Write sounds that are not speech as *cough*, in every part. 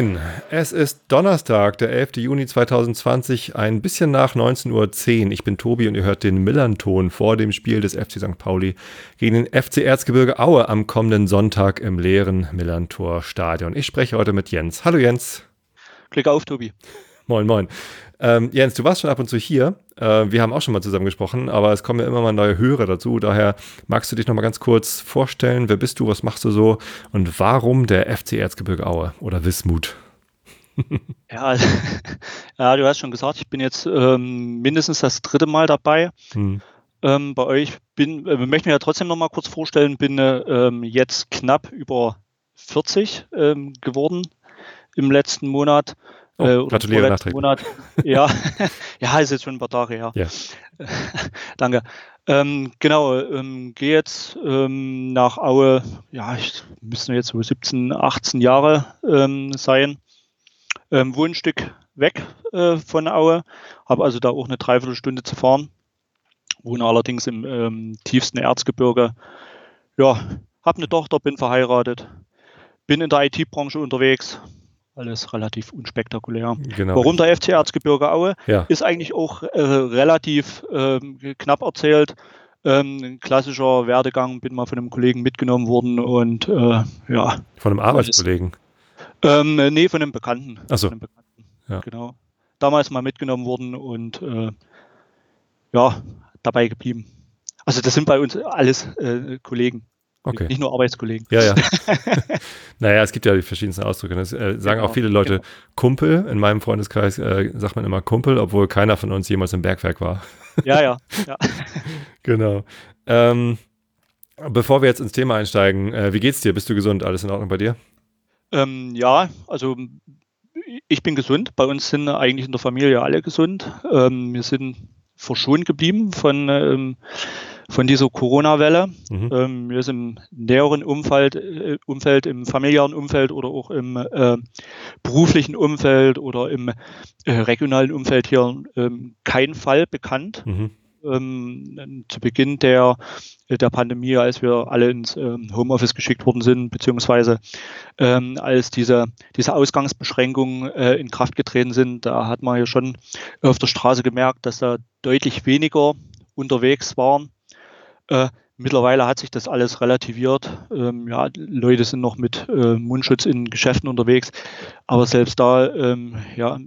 Moin, es ist Donnerstag, der 11. Juni 2020, ein bisschen nach 19.10 Uhr. Ich bin Tobi und ihr hört den Millanton vor dem Spiel des FC St. Pauli gegen den FC Erzgebirge Aue am kommenden Sonntag im leeren Millantor Stadion. Ich spreche heute mit Jens. Hallo Jens. Klick auf, Tobi. Moin, moin. Ähm, Jens, du warst schon ab und zu hier. Äh, wir haben auch schon mal zusammen gesprochen, aber es kommen ja immer mal neue Hörer dazu. Daher magst du dich noch mal ganz kurz vorstellen. Wer bist du? Was machst du so? Und warum der FC Erzgebirge Aue oder Wismut? *laughs* ja, *laughs* ja, du hast schon gesagt, ich bin jetzt ähm, mindestens das dritte Mal dabei. Hm. Ähm, bei euch bin, äh, möchte mich ja trotzdem noch mal kurz vorstellen, bin äh, jetzt knapp über 40 ähm, geworden im letzten Monat. Oh, äh, gratuliere nachträglich. Monat. Ja, *laughs* ja, ist jetzt schon ein paar Tage her. Ja. *laughs* Danke. Ähm, genau, ähm, gehe jetzt ähm, nach Aue, ja, ich müsste jetzt so 17, 18 Jahre ähm, sein. Ähm, wohne ein Stück weg äh, von Aue, habe also da auch eine Dreiviertelstunde zu fahren. Wohne allerdings im ähm, tiefsten Erzgebirge. Ja, habe eine Tochter, bin verheiratet, bin in der IT-Branche unterwegs, alles relativ unspektakulär. Genau. Warum der FC Erzgebirge Aue ja. ist eigentlich auch äh, relativ ähm, knapp erzählt. Ähm, ein klassischer Werdegang, bin mal von einem Kollegen mitgenommen worden und äh, ja. Von einem Arbeitskollegen? Ähm, nee, von einem Bekannten. Achso. Ja. Genau. Damals mal mitgenommen worden und äh, ja, dabei geblieben. Also das sind bei uns alles äh, Kollegen. Okay. Nicht nur Arbeitskollegen. Ja, ja. *laughs* naja, es gibt ja die verschiedensten Ausdrücke. Das äh, sagen genau, auch viele Leute genau. Kumpel. In meinem Freundeskreis äh, sagt man immer Kumpel, obwohl keiner von uns jemals im Bergwerk war. ja, ja. ja. *laughs* genau. Ähm, bevor wir jetzt ins Thema einsteigen, äh, wie geht's dir? Bist du gesund? Alles in Ordnung bei dir? Ähm, ja, also ich bin gesund. Bei uns sind eigentlich in der Familie alle gesund. Ähm, wir sind verschont geblieben von ähm, von dieser Corona-Welle. Mhm. Ähm, wir sind im näheren Umfeld, äh, Umfeld, im familiären Umfeld oder auch im äh, beruflichen Umfeld oder im äh, regionalen Umfeld hier ähm, kein Fall bekannt. Mhm. Ähm, zu Beginn der, der Pandemie, als wir alle ins ähm, Homeoffice geschickt worden sind, beziehungsweise ähm, als diese, diese Ausgangsbeschränkungen äh, in Kraft getreten sind, da hat man ja schon auf der Straße gemerkt, dass da deutlich weniger unterwegs waren äh, mittlerweile hat sich das alles relativiert. Ähm, ja, Leute sind noch mit äh, Mundschutz in Geschäften unterwegs, aber selbst da ähm, ja,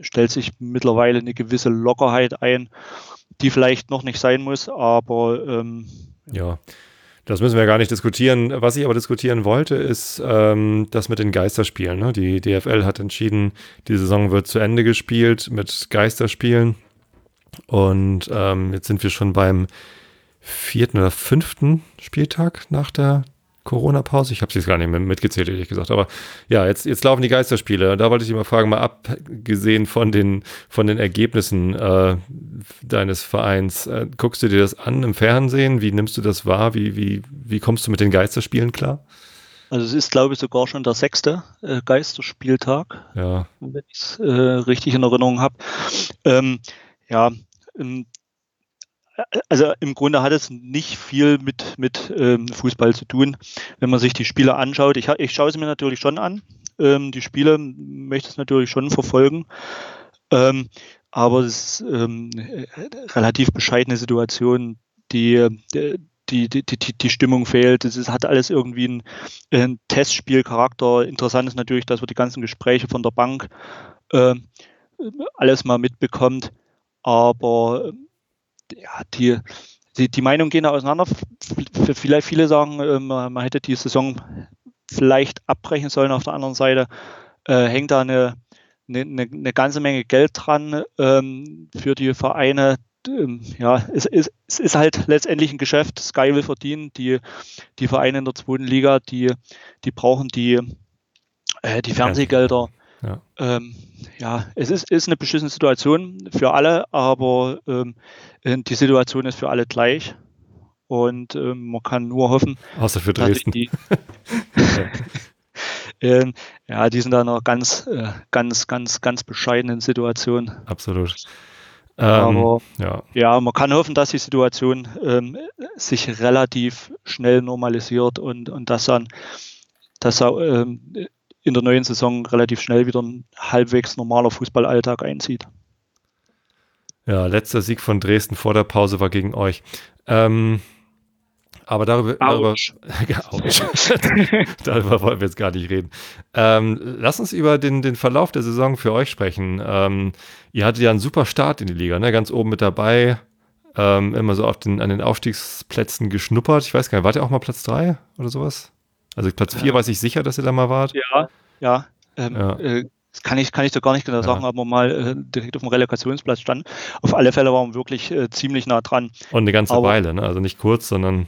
stellt sich mittlerweile eine gewisse Lockerheit ein, die vielleicht noch nicht sein muss, aber ähm, ja. Das müssen wir gar nicht diskutieren. Was ich aber diskutieren wollte, ist ähm, das mit den Geisterspielen. Ne? Die DFL hat entschieden, die Saison wird zu Ende gespielt mit Geisterspielen. Und ähm, jetzt sind wir schon beim vierten oder fünften Spieltag nach der Corona-Pause. Ich habe es jetzt gar nicht mehr mitgezählt, ehrlich gesagt. Aber ja, jetzt, jetzt laufen die Geisterspiele. Da wollte ich dich mal fragen, mal abgesehen von den, von den Ergebnissen äh, deines Vereins, äh, guckst du dir das an im Fernsehen? Wie nimmst du das wahr? Wie, wie, wie kommst du mit den Geisterspielen klar? Also es ist, glaube ich, sogar schon der sechste äh, Geisterspieltag, ja. wenn ich es äh, richtig in Erinnerung habe. Ähm, ja, ähm, also im Grunde hat es nicht viel mit, mit ähm, Fußball zu tun, wenn man sich die Spiele anschaut. Ich, ich schaue sie mir natürlich schon an. Ähm, die Spiele möchte es natürlich schon verfolgen. Ähm, aber es ist ähm, relativ bescheidene Situation, die, die, die, die, die Stimmung fehlt. Es hat alles irgendwie einen, einen Testspielcharakter. Interessant ist natürlich, dass man die ganzen Gespräche von der Bank äh, alles mal mitbekommt. Aber ja, die, die, die Meinungen gehen da auseinander. Vielleicht viele sagen, ähm, man hätte die Saison vielleicht abbrechen sollen. Auf der anderen Seite äh, hängt da eine, eine, eine, ganze Menge Geld dran ähm, für die Vereine. Ähm, ja, es, es, es, ist halt letztendlich ein Geschäft. Sky will verdienen. Die, die Vereine in der zweiten Liga, die, die brauchen die, äh, die Fernsehgelder. Ja. Ähm, ja, es ist, ist eine beschissene Situation für alle, aber ähm, äh, die Situation ist für alle gleich. Und ähm, man kann nur hoffen, außer für Dresden, die, *laughs* *laughs* Ähm, ja, die sind da noch ganz, äh, ganz, ganz, ganz bescheidenen Situation. Absolut. Ähm, Aber ja. ja. man kann hoffen, dass die Situation ähm, sich relativ schnell normalisiert und, und dass dann, dass ähm, in der neuen Saison relativ schnell wieder ein halbwegs normaler Fußballalltag einzieht. Ja, letzter Sieg von Dresden vor der Pause war gegen euch. Ähm, aber darüber, darüber, *laughs* *laughs* darüber, wollen wir jetzt gar nicht reden. Ähm, lass uns über den, den Verlauf der Saison für euch sprechen. Ähm, ihr hattet ja einen super Start in die Liga, ne? ganz oben mit dabei, ähm, immer so auf den, an den Aufstiegsplätzen geschnuppert. Ich weiß gar nicht, wart ihr auch mal Platz 3 oder sowas? Also Platz 4 ja. weiß ich sicher, dass ihr da mal wart. Ja, ja. Ähm, ja. Äh, das kann ich, kann ich doch gar nicht genau sagen, ja. aber mal äh, direkt auf dem Relegationsplatz stand. Auf alle Fälle waren wir wirklich äh, ziemlich nah dran. Und eine ganze aber, Weile, ne? also nicht kurz, sondern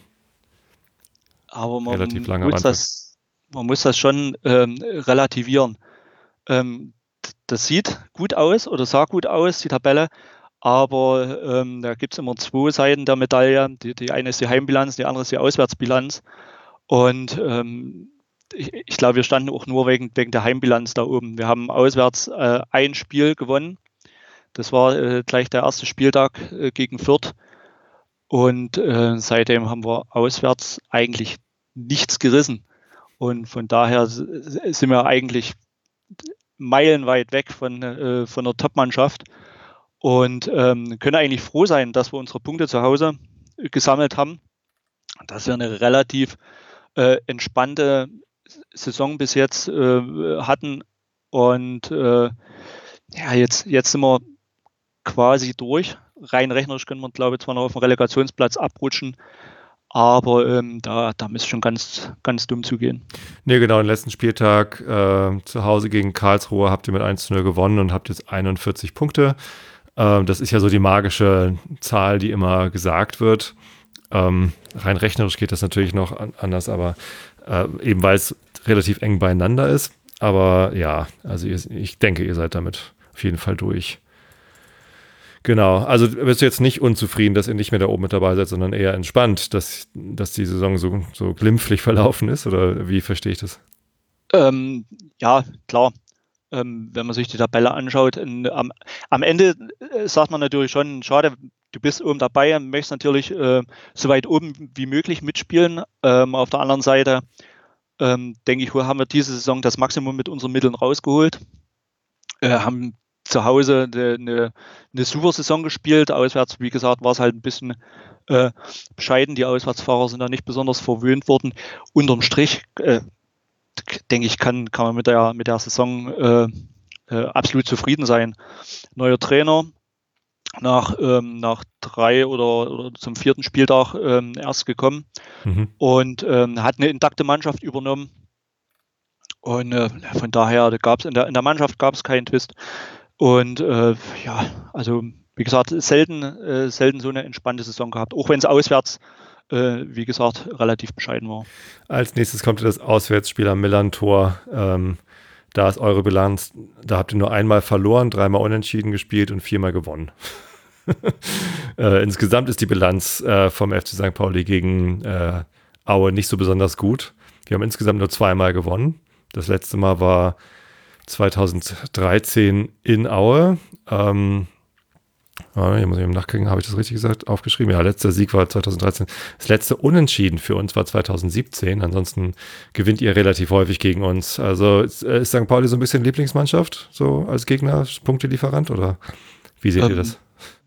aber man, relativ lange muss, das, man muss das schon ähm, relativieren. Ähm, das sieht gut aus oder sah gut aus, die Tabelle, aber ähm, da gibt es immer zwei Seiten der Medaille. Die, die eine ist die Heimbilanz, die andere ist die Auswärtsbilanz. Und ähm, ich, ich glaube, wir standen auch nur wegen, wegen der Heimbilanz da oben. Wir haben auswärts äh, ein Spiel gewonnen. Das war äh, gleich der erste Spieltag äh, gegen Fürth. Und äh, seitdem haben wir auswärts eigentlich nichts gerissen. Und von daher sind wir eigentlich meilenweit weg von, äh, von der Top-Mannschaft und ähm, können eigentlich froh sein, dass wir unsere Punkte zu Hause gesammelt haben, dass wir eine relativ äh, entspannte Saison bis jetzt äh, hatten. Und äh, ja, jetzt, jetzt sind wir quasi durch. Rein rechnerisch können wir, glaube ich, zwar noch auf dem Relegationsplatz abrutschen, aber ähm, da, da müsste schon ganz, ganz dumm zugehen. Nee, genau, den letzten Spieltag äh, zu Hause gegen Karlsruhe habt ihr mit 1 0 gewonnen und habt jetzt 41 Punkte. Äh, das ist ja so die magische Zahl, die immer gesagt wird. Ähm, rein rechnerisch geht das natürlich noch an, anders, aber äh, eben weil es relativ eng beieinander ist. Aber ja, also ihr, ich denke, ihr seid damit auf jeden Fall durch. Genau, also bist du jetzt nicht unzufrieden, dass ihr nicht mehr da oben mit dabei seid, sondern eher entspannt, dass, dass die Saison so, so glimpflich *laughs* verlaufen ist? Oder wie verstehe ich das? Ähm, ja, klar. Ähm, wenn man sich die Tabelle anschaut, in, am, am, Ende äh, sagt man natürlich schon, schade, du bist oben dabei und möchtest natürlich äh, so weit oben wie möglich mitspielen. Ähm, auf der anderen Seite ähm, denke ich, haben wir diese Saison das Maximum mit unseren Mitteln rausgeholt. Äh, haben zu Hause eine, eine, eine, super Saison gespielt. Auswärts, wie gesagt, war es halt ein bisschen äh, bescheiden. Die Auswärtsfahrer sind da nicht besonders verwöhnt worden. Unterm Strich, äh, denke ich, kann, kann man mit der, mit der Saison äh, äh absolut zufrieden sein. Neuer Trainer, nach, ähm, nach drei oder, oder zum vierten Spieltag ähm, erst gekommen mhm. und ähm, hat eine intakte Mannschaft übernommen. Und äh, von daher gab es in der, in der Mannschaft gab es keinen Twist. Und äh, ja, also wie gesagt, selten, äh, selten so eine entspannte Saison gehabt, auch wenn es auswärts, äh, wie gesagt, relativ bescheiden war. Als nächstes kommt das Auswärtsspiel am Millantor. Ähm, da ist eure Bilanz, da habt ihr nur einmal verloren, dreimal unentschieden gespielt und viermal gewonnen. *laughs* äh, insgesamt ist die Bilanz äh, vom FC St. Pauli gegen äh, Aue nicht so besonders gut. Wir haben insgesamt nur zweimal gewonnen. Das letzte Mal war 2013 in Aue. Ähm, hier muss ich eben nachgucken, habe ich das richtig gesagt? Aufgeschrieben. Ja, letzter Sieg war 2013. Das letzte Unentschieden für uns war 2017. Ansonsten gewinnt ihr relativ häufig gegen uns. Also ist, äh, St. Pauli so ein bisschen Lieblingsmannschaft, so als Gegner, Punktelieferant oder wie seht ähm, ihr das?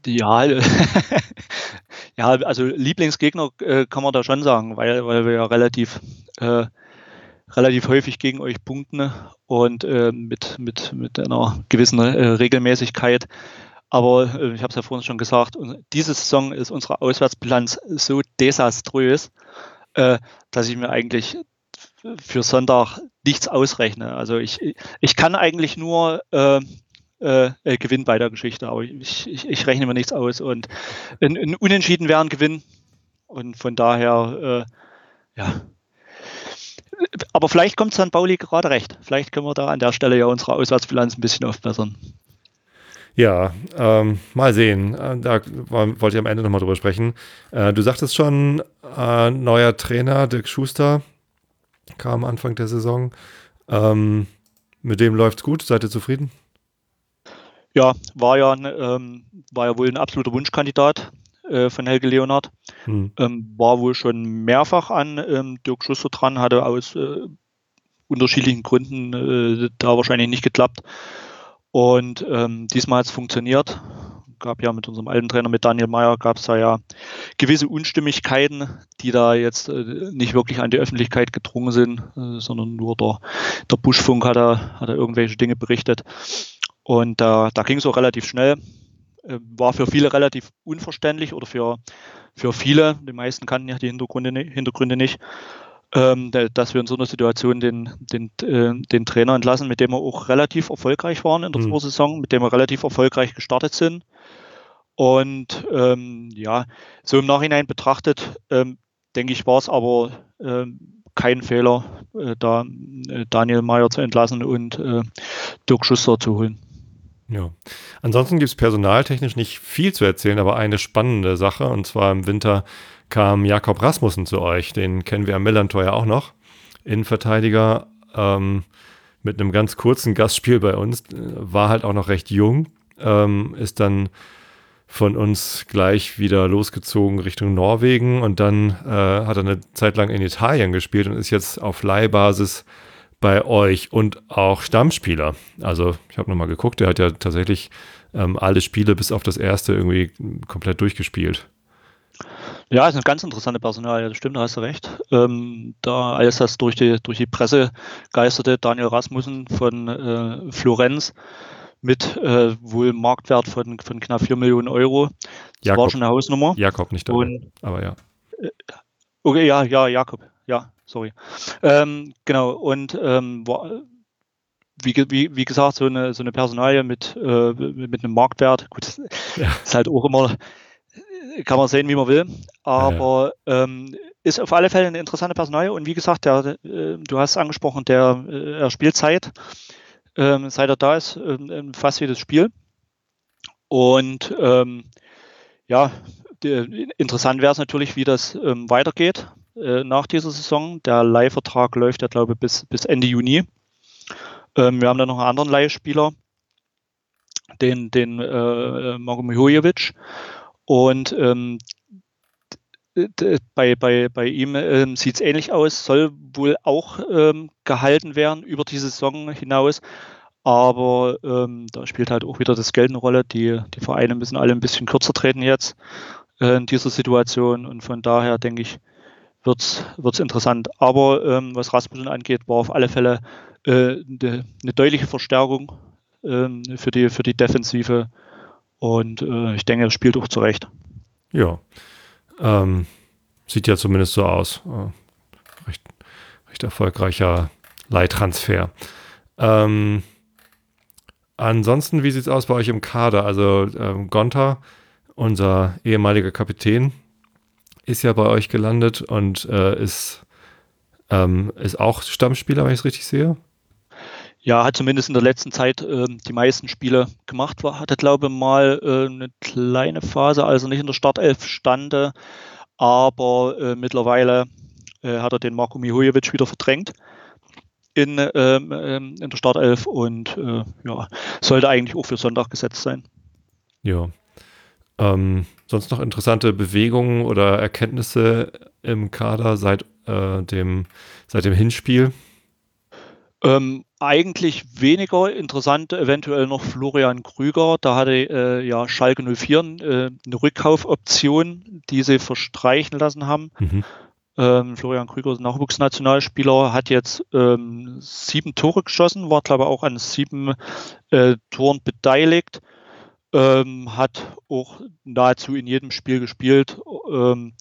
Ja, *laughs* ja, also Lieblingsgegner äh, kann man da schon sagen, weil, weil wir ja relativ äh, relativ häufig gegen euch punkten und äh, mit, mit, mit einer gewissen äh, Regelmäßigkeit. Aber äh, ich habe es ja vorhin schon gesagt, diese Saison ist unsere Auswärtsbilanz so desaströs, äh, dass ich mir eigentlich für Sonntag nichts ausrechne. Also ich, ich kann eigentlich nur äh, äh, Gewinn bei der Geschichte, aber ich, ich, ich, rechne mir nichts aus. Und ein, ein Unentschieden wäre ein Gewinn. Und von daher, äh, ja, aber vielleicht kommt St. Pauli gerade recht. Vielleicht können wir da an der Stelle ja unsere Auswärtsbilanz ein bisschen aufbessern. Ja, ähm, mal sehen. Äh, da wollte ich am Ende nochmal drüber sprechen. Äh, du sagtest schon, äh, neuer Trainer, Dirk Schuster, kam Anfang der Saison. Ähm, mit dem läuft's gut. Seid ihr zufrieden? Ja, war ja, ähm, war ja wohl ein absoluter Wunschkandidat äh, von Helge Leonard. Hm. Ähm, war wohl schon mehrfach an ähm, Dirk Schuster dran, hatte aus äh, unterschiedlichen Gründen äh, da wahrscheinlich nicht geklappt. Und ähm, diesmal hat es funktioniert. Gab ja mit unserem alten Trainer, mit Daniel Meyer, gab es da ja gewisse Unstimmigkeiten, die da jetzt äh, nicht wirklich an die Öffentlichkeit gedrungen sind, äh, sondern nur der, der Buschfunk hat da, hat da irgendwelche Dinge berichtet. Und da, da ging es auch relativ schnell. Äh, war für viele relativ unverständlich oder für, für viele, die meisten kannten ja die Hintergründe, Hintergründe nicht, ähm, dass wir in so einer Situation den, den, äh, den Trainer entlassen, mit dem wir auch relativ erfolgreich waren in der mhm. Vorsaison, mit dem wir relativ erfolgreich gestartet sind. Und ähm, ja, so im Nachhinein betrachtet, ähm, denke ich, war es aber ähm, kein Fehler, äh, da äh, Daniel Mayer zu entlassen und äh, Dirk Schuster zu holen. Ja. Ansonsten gibt es personaltechnisch nicht viel zu erzählen, aber eine spannende Sache. Und zwar im Winter kam Jakob Rasmussen zu euch. Den kennen wir am Millantor ja auch noch. Innenverteidiger ähm, mit einem ganz kurzen Gastspiel bei uns. War halt auch noch recht jung. Ähm, ist dann von uns gleich wieder losgezogen Richtung Norwegen und dann äh, hat er eine Zeit lang in Italien gespielt und ist jetzt auf Leihbasis bei euch und auch Stammspieler. Also ich habe nochmal geguckt, der hat ja tatsächlich ähm, alle Spiele bis auf das erste irgendwie komplett durchgespielt. Ja, ist eine ganz interessante Personal, das stimmt, da hast du recht. Ähm, da alles das durch die, durch die Presse geisterte, Daniel Rasmussen von äh, Florenz mit äh, wohl Marktwert von, von knapp 4 Millionen Euro. Das Jakob, war schon eine Hausnummer. Jakob nicht dabei, aber ja. Äh, okay, ja, ja, Jakob, ja, sorry. Ähm, genau, und ähm, wie, wie, wie, gesagt, so eine, so eine Personalie mit, äh, mit einem Marktwert, gut, das ja. ist halt auch immer, kann man sehen, wie man will, aber ja. Ähm, ist auf alle Fälle eine interessante Personalie und wie gesagt, der, äh, du hast angesprochen, der äh, er spielt Zeit, ähm, seit er da ist, ähm, fast jedes Spiel und ähm, ja, die, interessant wäre es natürlich, wie das ähm, weitergeht. Äh, nach dieser Saison. Der Leihvertrag läuft ja, glaube ich, bis, bis Ende Juni. Ähm, wir haben dann noch einen anderen Leihspieler, den, den äh, Marko Mihojevic. Und ähm, bei, bei, bei ihm ähm, sieht es ähnlich aus, soll wohl auch ähm, gehalten werden über die Saison hinaus. Aber ähm, da spielt halt auch wieder das Geld eine Rolle. Die, die Vereine müssen alle ein bisschen kürzer treten jetzt äh, in dieser Situation. Und von daher denke ich, wird es interessant. Aber ähm, was Rasmussen angeht, war auf alle Fälle äh, eine, eine deutliche Verstärkung ähm, für, die, für die Defensive. Und äh, ich denke, er spielt auch zurecht. Ja. Ähm, sieht ja zumindest so aus. Äh, recht, recht erfolgreicher Leihtransfer. Ähm, ansonsten, wie sieht es aus bei euch im Kader? Also ähm, Gonta, unser ehemaliger Kapitän, ist ja bei euch gelandet und äh, ist, ähm, ist auch Stammspieler, wenn ich es richtig sehe. Ja, hat zumindest in der letzten Zeit äh, die meisten Spiele gemacht. War, hatte, glaube ich, mal äh, eine kleine Phase, also nicht in der Startelf stande, aber äh, mittlerweile äh, hat er den Marko Mihojevic wieder verdrängt in, ähm, ähm, in der Startelf und äh, ja, sollte eigentlich auch für Sonntag gesetzt sein. Ja, ähm, sonst noch interessante Bewegungen oder Erkenntnisse im Kader seit, äh, dem, seit dem Hinspiel? Ähm, eigentlich weniger interessant, eventuell noch Florian Krüger. Da hatte äh, ja Schalke 04 äh, eine Rückkaufoption, die sie verstreichen lassen haben. Mhm. Ähm, Florian Krüger ist Nachwuchsnationalspieler, hat jetzt ähm, sieben Tore geschossen, war glaube ich auch an sieben äh, Toren beteiligt ähm, hat auch nahezu in jedem Spiel gespielt, ähm,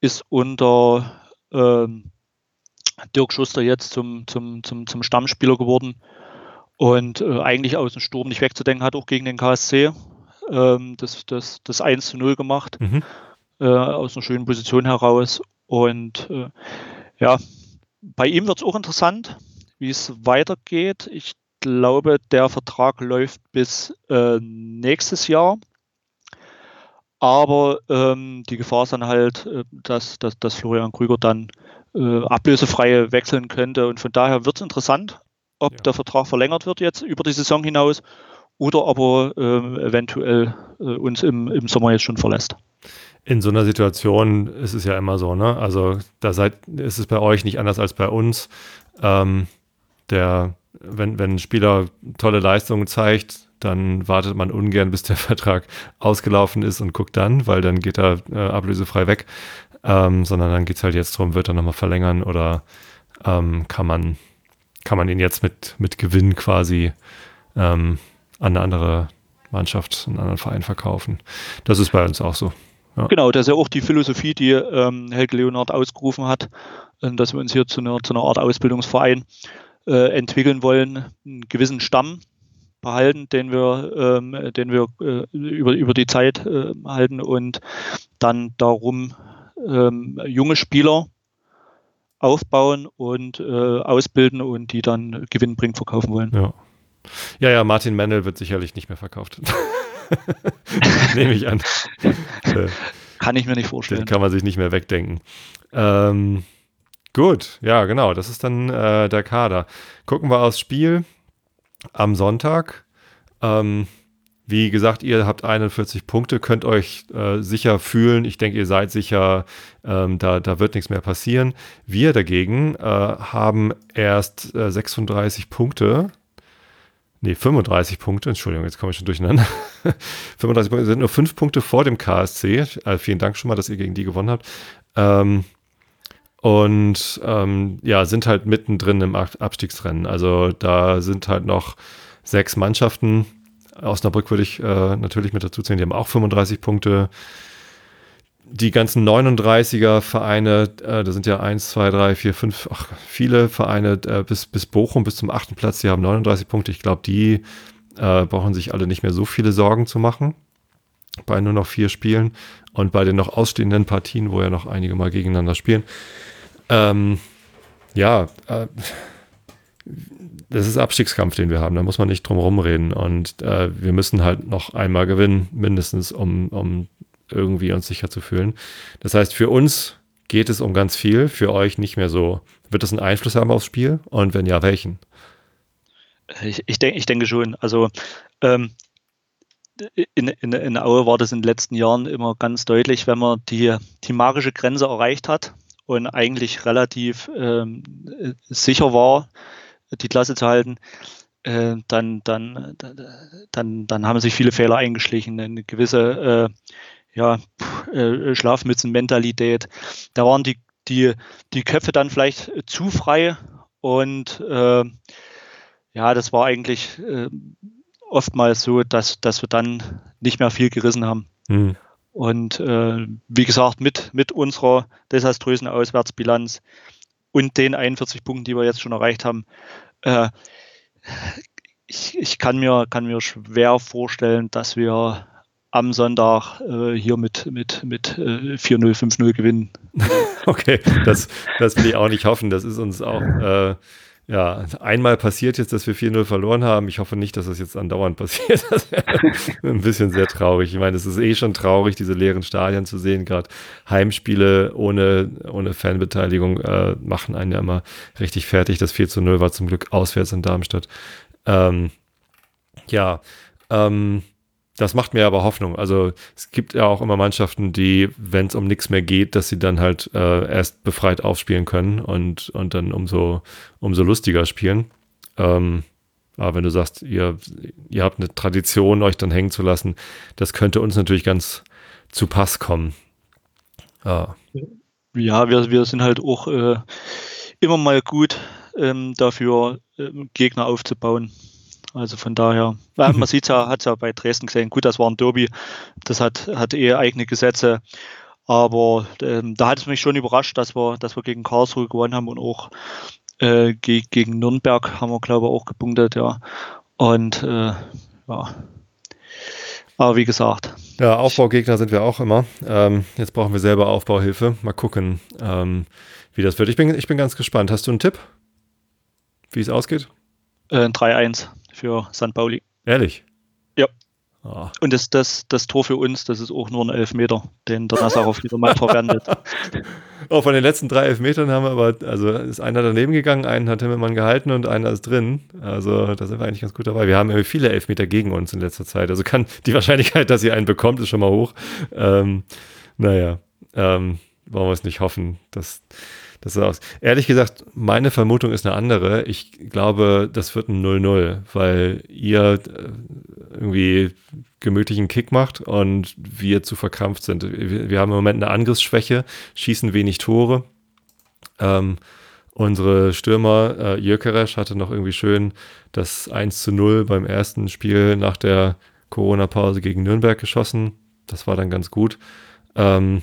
ist unter ähm, Dirk Schuster jetzt zum, zum, zum, zum Stammspieler geworden und äh, eigentlich aus dem Sturm nicht wegzudenken, hat auch gegen den KSC ähm, das, das, das 1 zu 0 gemacht, mhm. äh, aus einer schönen Position heraus. Und äh, ja, bei ihm wird es auch interessant, wie es weitergeht. Ich glaube, der Vertrag läuft bis äh, nächstes Jahr. Aber ähm, die Gefahr ist dann halt, äh, dass, dass, dass Florian Krüger dann äh, ablösefrei wechseln könnte. Und von daher wird es interessant. ob ja. der Vertrag verlängert wird jetzt über die Saison hinaus oder aber äh, eventuell äh, uns im, im Sommer jetzt schon verlässt. In so einer Situation ist es ja immer so, ne? Also da seid, ist es bei euch nicht anders als bei uns. Ähm, der, wenn, wenn ein Spieler tolle Leistungen zeigt, dann wartet man ungern, bis der *laughs* Vertrag ausgelaufen ist und guckt dann, weil dann geht er äh, ablösefrei weg. Ähm, sondern dann geht es halt jetzt darum, wird er nochmal verlängern oder ähm, kann man kann man ihn jetzt mit, mit Gewinn quasi ähm, an eine andere Mannschaft, einen anderen Verein verkaufen. Das ist bei uns auch so. Ja. Genau, das ist ja auch die Philosophie, die ähm, Helge Leonard ausgerufen hat, äh, dass wir uns hier zu einer, zu einer Art Ausbildungsverein äh, entwickeln wollen, einen gewissen Stamm behalten, den wir, ähm, den wir äh, über, über die Zeit äh, halten und dann darum ähm, junge Spieler aufbauen und äh, ausbilden und die dann gewinnbringend verkaufen wollen. Ja. Ja, ja, Martin Mendel wird sicherlich nicht mehr verkauft. *laughs* Nehme ich an. *laughs* kann ich mir nicht vorstellen. Den kann man sich nicht mehr wegdenken. Ähm, gut, ja, genau. Das ist dann äh, der Kader. Gucken wir aufs Spiel am Sonntag. Ähm, wie gesagt, ihr habt 41 Punkte, könnt euch äh, sicher fühlen. Ich denke, ihr seid sicher, ähm, da, da wird nichts mehr passieren. Wir dagegen äh, haben erst äh, 36 Punkte. Nee, 35 Punkte. Entschuldigung, jetzt komme ich schon durcheinander. *laughs* 35 Punkte sind nur 5 Punkte vor dem KSC. Äh, vielen Dank schon mal, dass ihr gegen die gewonnen habt. Ähm, und ähm, ja, sind halt mittendrin im Abstiegsrennen. Also da sind halt noch sechs Mannschaften Osnabrück würde ich äh, natürlich mit dazu zählen, die haben auch 35 Punkte. Die ganzen 39er Vereine, äh, da sind ja 1, 2, 3, 4, 5, ach, viele Vereine äh, bis, bis Bochum, bis zum achten Platz, die haben 39 Punkte. Ich glaube, die äh, brauchen sich alle nicht mehr so viele Sorgen zu machen bei nur noch vier Spielen und bei den noch ausstehenden Partien, wo ja noch einige mal gegeneinander spielen. Ähm, ja, äh, das ist Abstiegskampf, den wir haben. Da muss man nicht drum rumreden. Und äh, wir müssen halt noch einmal gewinnen, mindestens, um, um irgendwie uns sicher zu fühlen. Das heißt, für uns geht es um ganz viel, für euch nicht mehr so. Wird das einen Einfluss haben aufs Spiel? Und wenn ja, welchen? Ich, ich, denk, ich denke schon. Also ähm, in, in, in Aue war das in den letzten Jahren immer ganz deutlich, wenn man die, die magische Grenze erreicht hat und eigentlich relativ ähm, sicher war, die Klasse zu halten, äh, dann, dann, dann, dann haben sich viele Fehler eingeschlichen. Eine gewisse äh, ja, äh, Schlafmützenmentalität. Da waren die, die, die Köpfe dann vielleicht zu frei und äh, ja, das war eigentlich äh, oftmals so, dass, dass wir dann nicht mehr viel gerissen haben. Mhm. Und äh, wie gesagt, mit, mit unserer desaströsen Auswärtsbilanz und den 41 Punkten, die wir jetzt schon erreicht haben, äh, ich, ich kann, mir, kann mir schwer vorstellen, dass wir am Sonntag äh, hier mit, mit, mit äh, 4-0, 5-0 gewinnen. *laughs* okay, das, das will ich auch nicht hoffen. Das ist uns auch äh, ja, einmal passiert jetzt, dass wir 4-0 verloren haben. Ich hoffe nicht, dass das jetzt andauernd passiert. Das wäre *laughs* ein bisschen sehr traurig. Ich meine, es ist eh schon traurig, diese leeren Stadien zu sehen. Gerade Heimspiele ohne, ohne Fanbeteiligung äh, machen einen ja immer richtig fertig. Das 4-0 war zum Glück auswärts in Darmstadt. Ähm, ja, ähm, das macht mir aber Hoffnung. Also es gibt ja auch immer Mannschaften, die, wenn es um nichts mehr geht, dass sie dann halt äh, erst befreit aufspielen können und, und dann umso, umso lustiger spielen. Ähm, aber wenn du sagst, ihr, ihr habt eine Tradition, euch dann hängen zu lassen, das könnte uns natürlich ganz zu Pass kommen. Ah. Ja, wir, wir sind halt auch äh, immer mal gut ähm, dafür, äh, Gegner aufzubauen. Also von daher, man *laughs* sieht ja, hat es ja bei Dresden gesehen, gut, das war ein Derby, das hat, hat eh eigene Gesetze, aber ähm, da hat es mich schon überrascht, dass wir, dass wir gegen Karlsruhe gewonnen haben und auch äh, ge gegen Nürnberg haben wir, glaube ich, auch gepunktet, ja. Und äh, ja. Aber wie gesagt. Ja, Aufbaugegner sind wir auch immer. Ähm, jetzt brauchen wir selber Aufbauhilfe. Mal gucken, ähm, wie das wird. Ich bin, ich bin ganz gespannt. Hast du einen Tipp, wie es ausgeht? Äh, 3-1 für St. Pauli. Ehrlich? Ja. Oh. Und das, das, das Tor für uns, das ist auch nur ein Elfmeter, den der Nazarov wieder mal verwendet. *laughs* Oh, von den letzten drei Elfmetern haben wir aber, also ist einer daneben gegangen, einen hat Himmelmann gehalten und einer ist drin. Also da sind wir eigentlich ganz gut dabei. Wir haben viele Elfmeter gegen uns in letzter Zeit. Also kann die Wahrscheinlichkeit, dass ihr einen bekommt, ist schon mal hoch. Ähm, naja, ähm, wollen wir es nicht hoffen, dass das ist aus. Ehrlich gesagt, meine Vermutung ist eine andere. Ich glaube, das wird ein 0-0, weil ihr äh, irgendwie gemütlichen Kick macht und wir zu verkrampft sind. Wir, haben im Moment eine Angriffsschwäche, schießen wenig Tore. Ähm, unsere Stürmer, äh, Jökeresch hatte noch irgendwie schön das 1 zu 0 beim ersten Spiel nach der Corona-Pause gegen Nürnberg geschossen. Das war dann ganz gut. Ähm,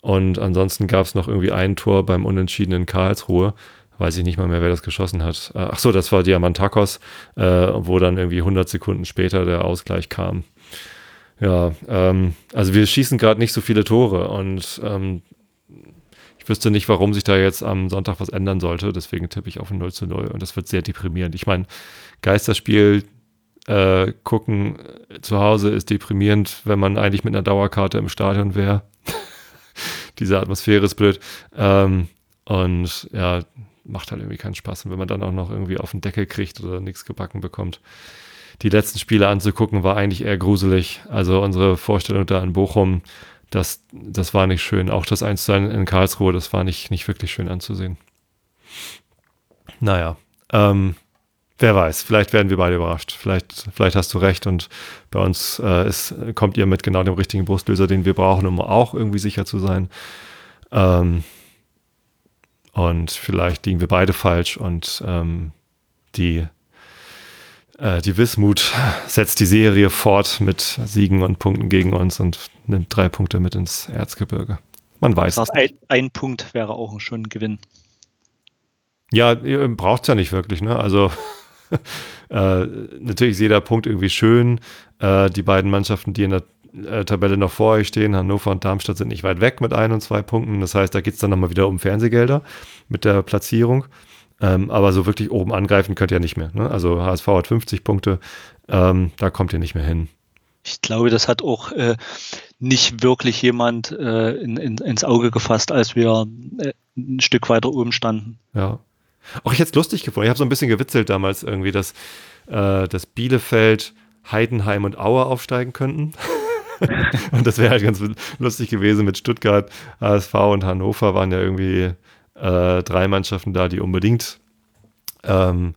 und ansonsten gab es noch irgendwie ein Tor beim Unentschieden in Karlsruhe. Weiß ich nicht mal mehr, wer das geschossen hat. Äh, ach so, das war Diamantakos, äh, wo dann irgendwie 100 Sekunden später der Ausgleich kam. Ja, ähm, also wir schießen gerade nicht so viele Tore und ähm, ich wüsste nicht, warum sich da jetzt am Sonntag was ändern sollte. Deswegen tippe ich auf ein 0 zu 0 und das wird sehr deprimierend. Ich meine, Geisterspiel äh, gucken zu Hause ist deprimierend, wenn man eigentlich mit einer Dauerkarte im Stadion wäre diese Atmosphäre ist blöd. Ähm, und ja, macht halt irgendwie keinen Spaß. Und wenn man dann auch noch irgendwie auf den Deckel kriegt oder nichts gebacken bekommt. Die letzten Spiele anzugucken war eigentlich eher gruselig. Also unsere Vorstellung da in Bochum, das, das war nicht schön. Auch das 1 in Karlsruhe, das war nicht, nicht wirklich schön anzusehen. Naja, ähm, wer weiß, vielleicht werden wir beide überrascht. Vielleicht, vielleicht hast du recht und bei uns äh, ist, kommt ihr mit genau dem richtigen Brustlöser, den wir brauchen, um auch irgendwie sicher zu sein. Ähm, und vielleicht liegen wir beide falsch und ähm, die, äh, die Wismut setzt die Serie fort mit Siegen und Punkten gegen uns und nimmt drei Punkte mit ins Erzgebirge. Man weiß. Das heißt, ein, ein Punkt wäre auch schon ein Gewinn. Ja, ihr braucht es ja nicht wirklich, ne? Also *laughs* äh, natürlich ist jeder Punkt irgendwie schön. Äh, die beiden Mannschaften, die in der äh, Tabelle noch vor euch stehen, Hannover und Darmstadt, sind nicht weit weg mit ein und zwei Punkten. Das heißt, da geht es dann nochmal wieder um Fernsehgelder mit der Platzierung. Ähm, aber so wirklich oben angreifen könnt ihr nicht mehr. Ne? Also HSV hat 50 Punkte, ähm, da kommt ihr nicht mehr hin. Ich glaube, das hat auch äh, nicht wirklich jemand äh, in, in, ins Auge gefasst, als wir äh, ein Stück weiter oben standen. Ja. Auch ich hätte es lustig gefunden. Ich habe so ein bisschen gewitzelt damals irgendwie, dass, äh, dass Bielefeld, Heidenheim und Aue aufsteigen könnten. *laughs* und das wäre halt ganz lustig gewesen mit Stuttgart, HSV und Hannover waren ja irgendwie äh, drei Mannschaften da, die unbedingt ähm,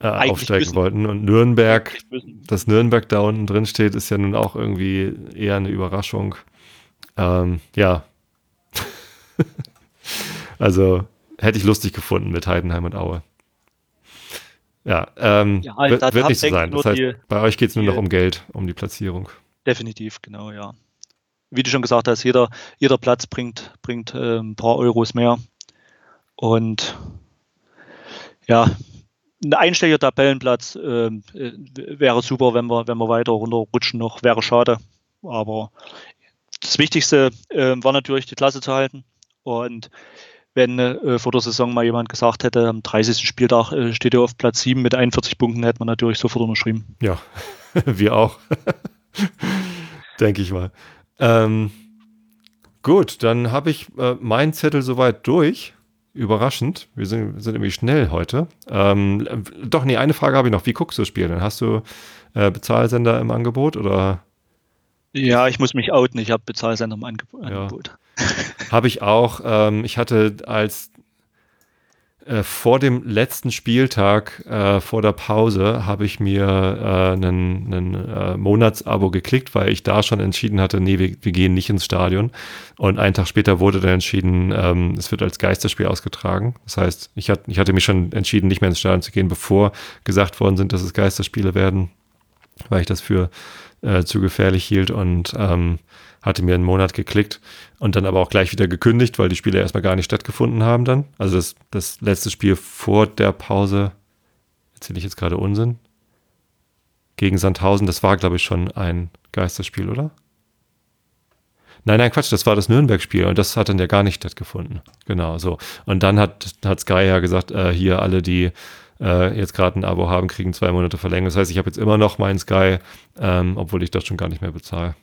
äh, aufsteigen müssen. wollten. Und Nürnberg, dass Nürnberg da unten drin steht, ist ja nun auch irgendwie eher eine Überraschung. Ähm, ja. *laughs* also hätte ich lustig gefunden mit Heidenheim und Aue. Ja, ähm, ja wird, wird nicht so sein. Das heißt, die, bei euch geht es nur noch um Geld, um die Platzierung. Definitiv, genau, ja. Wie du schon gesagt hast, jeder, jeder Platz bringt, bringt äh, ein paar Euros mehr. Und ja, ein einstelliger Tabellenplatz äh, wäre super, wenn wir, wenn wir weiter runterrutschen noch, wäre schade. Aber das Wichtigste äh, war natürlich, die Klasse zu halten. Und wenn äh, vor der Saison mal jemand gesagt hätte, am 30. Spieltag äh, steht er auf Platz 7 mit 41 Punkten, hätte man natürlich sofort unterschrieben. Ja, *laughs* wir auch. *laughs* Denke ich mal. Ähm, gut, dann habe ich äh, meinen Zettel soweit durch. Überraschend. Wir sind, sind irgendwie schnell heute. Ähm, doch, nee, eine Frage habe ich noch. Wie guckst du das Spiel? Dann hast du äh, Bezahlsender im Angebot oder? Ja, ich muss mich outen. Ich habe Bezahlsender im Angebot. Ja. *laughs* Habe ich auch. Ähm, ich hatte als äh, vor dem letzten Spieltag, äh, vor der Pause, habe ich mir äh, einen äh, Monatsabo geklickt, weil ich da schon entschieden hatte, nee, wir, wir, gehen nicht ins Stadion. Und einen Tag später wurde dann entschieden, ähm, es wird als Geisterspiel ausgetragen. Das heißt, ich, hat, ich hatte mich schon entschieden, nicht mehr ins Stadion zu gehen, bevor gesagt worden sind, dass es Geisterspiele werden, weil ich das für äh, zu gefährlich hielt und ähm, hatte mir einen Monat geklickt und dann aber auch gleich wieder gekündigt, weil die Spiele erstmal gar nicht stattgefunden haben dann. Also das, das letzte Spiel vor der Pause, erzähle ich jetzt gerade Unsinn, gegen Sandhausen, das war, glaube ich, schon ein Geisterspiel, oder? Nein, nein, Quatsch, das war das Nürnberg-Spiel und das hat dann ja gar nicht stattgefunden. Genau, so. Und dann hat, hat Sky ja gesagt, äh, hier alle, die äh, jetzt gerade ein Abo haben, kriegen zwei Monate Verlängerung. Das heißt, ich habe jetzt immer noch meinen Sky, ähm, obwohl ich das schon gar nicht mehr bezahle.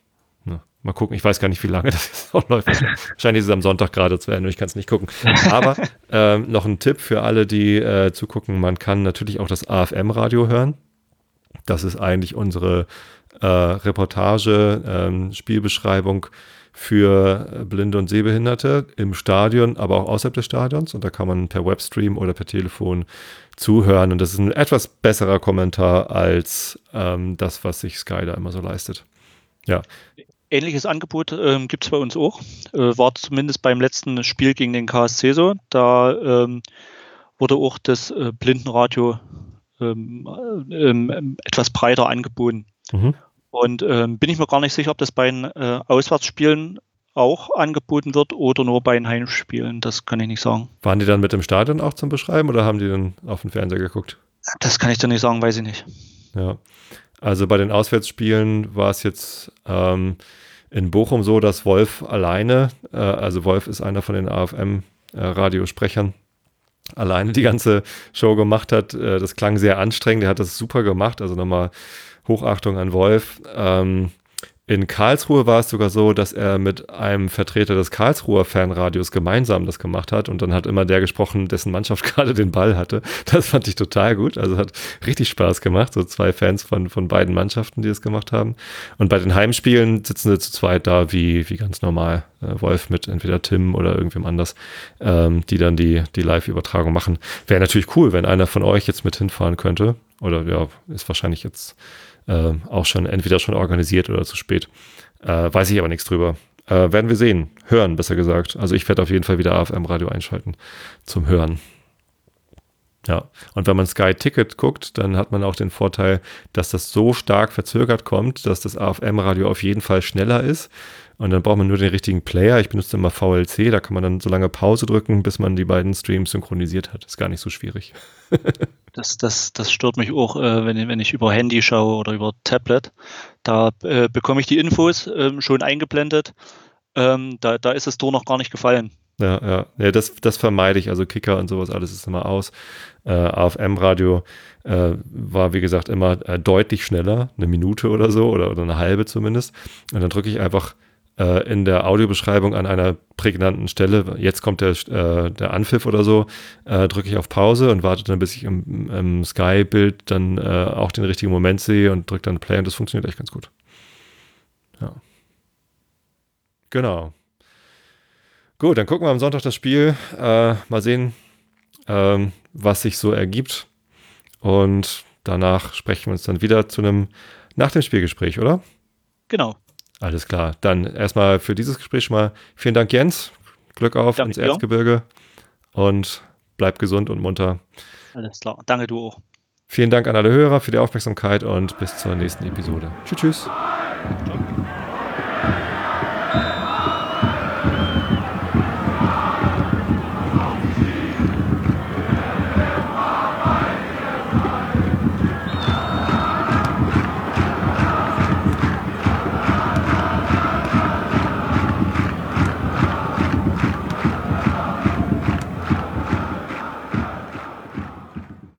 Na, mal gucken, ich weiß gar nicht, wie lange *laughs* das jetzt auch läuft. Wahrscheinlich ist es am Sonntag gerade zu Ende, ich kann es nicht gucken. Aber *laughs* ähm, noch ein Tipp für alle, die äh, zugucken, man kann natürlich auch das AFM-Radio hören. Das ist eigentlich unsere äh, Reportage, ähm, Spielbeschreibung für äh, Blinde und Sehbehinderte im Stadion, aber auch außerhalb des Stadions. Und da kann man per Webstream oder per Telefon zuhören. Und das ist ein etwas besserer Kommentar als ähm, das, was sich Sky da immer so leistet. Ja. Ähnliches Angebot ähm, gibt es bei uns auch. Äh, war zumindest beim letzten Spiel gegen den KSC so. Da ähm, wurde auch das äh, Blindenradio ähm, äh, ähm, etwas breiter angeboten. Mhm. Und ähm, bin ich mir gar nicht sicher, ob das bei den äh, Auswärtsspielen auch angeboten wird oder nur bei den Heimspielen. Das kann ich nicht sagen. Waren die dann mit dem Stadion auch zum Beschreiben oder haben die dann auf den Fernseher geguckt? Das kann ich dir nicht sagen, weiß ich nicht. Ja. Also bei den Auswärtsspielen war es jetzt ähm, in Bochum so, dass Wolf alleine, äh, also Wolf ist einer von den AFM-Radiosprechern, äh, alleine die ganze Show gemacht hat. Äh, das klang sehr anstrengend, der hat das super gemacht. Also nochmal Hochachtung an Wolf. Ähm, in Karlsruhe war es sogar so, dass er mit einem Vertreter des Karlsruher Fanradios gemeinsam das gemacht hat und dann hat immer der gesprochen, dessen Mannschaft *laughs* gerade den Ball hatte. Das fand ich total gut. Also hat richtig Spaß gemacht. So zwei Fans von, von beiden Mannschaften, die es gemacht haben. Und bei den Heimspielen sitzen sie zu zweit da wie, wie ganz normal. Äh, Wolf mit entweder Tim oder irgendwem anders, ähm, die dann die, die Live-Übertragung machen. Wäre natürlich cool, wenn einer von euch jetzt mit hinfahren könnte. Oder ja, ist wahrscheinlich jetzt äh, auch schon entweder schon organisiert oder zu spät. Äh, weiß ich aber nichts drüber. Äh, werden wir sehen. Hören, besser gesagt. Also ich werde auf jeden Fall wieder AFM-Radio einschalten zum Hören. Ja, und wenn man Sky Ticket guckt, dann hat man auch den Vorteil, dass das so stark verzögert kommt, dass das AFM-Radio auf jeden Fall schneller ist. Und dann braucht man nur den richtigen Player. Ich benutze immer VLC, da kann man dann so lange Pause drücken, bis man die beiden Streams synchronisiert hat. Ist gar nicht so schwierig. *laughs* das, das, das stört mich auch, äh, wenn, wenn ich über Handy schaue oder über Tablet. Da äh, bekomme ich die Infos ähm, schon eingeblendet. Ähm, da, da ist das Tor noch gar nicht gefallen. Ja, ja. ja das, das vermeide ich. Also Kicker und sowas, alles ist immer aus. Äh, AFM-Radio äh, war, wie gesagt, immer äh, deutlich schneller, eine Minute oder so oder, oder eine halbe zumindest. Und dann drücke ich einfach äh, in der Audiobeschreibung an einer prägnanten Stelle, jetzt kommt der, äh, der Anpfiff oder so, äh, drücke ich auf Pause und warte dann, bis ich im, im Sky-Bild dann äh, auch den richtigen Moment sehe und drücke dann Play und das funktioniert echt ganz gut. Ja. Genau. Gut, dann gucken wir am Sonntag das Spiel. Äh, mal sehen, ähm, was sich so ergibt. Und danach sprechen wir uns dann wieder zu einem nach dem Spielgespräch, oder? Genau. Alles klar. Dann erstmal für dieses Gespräch schon mal vielen Dank, Jens. Glück auf Danke ins. Erzgebirge und bleib gesund und munter. Alles klar. Danke, du auch. Vielen Dank an alle Hörer für die Aufmerksamkeit und bis zur nächsten Episode. Tschüss, tschüss. Ciao.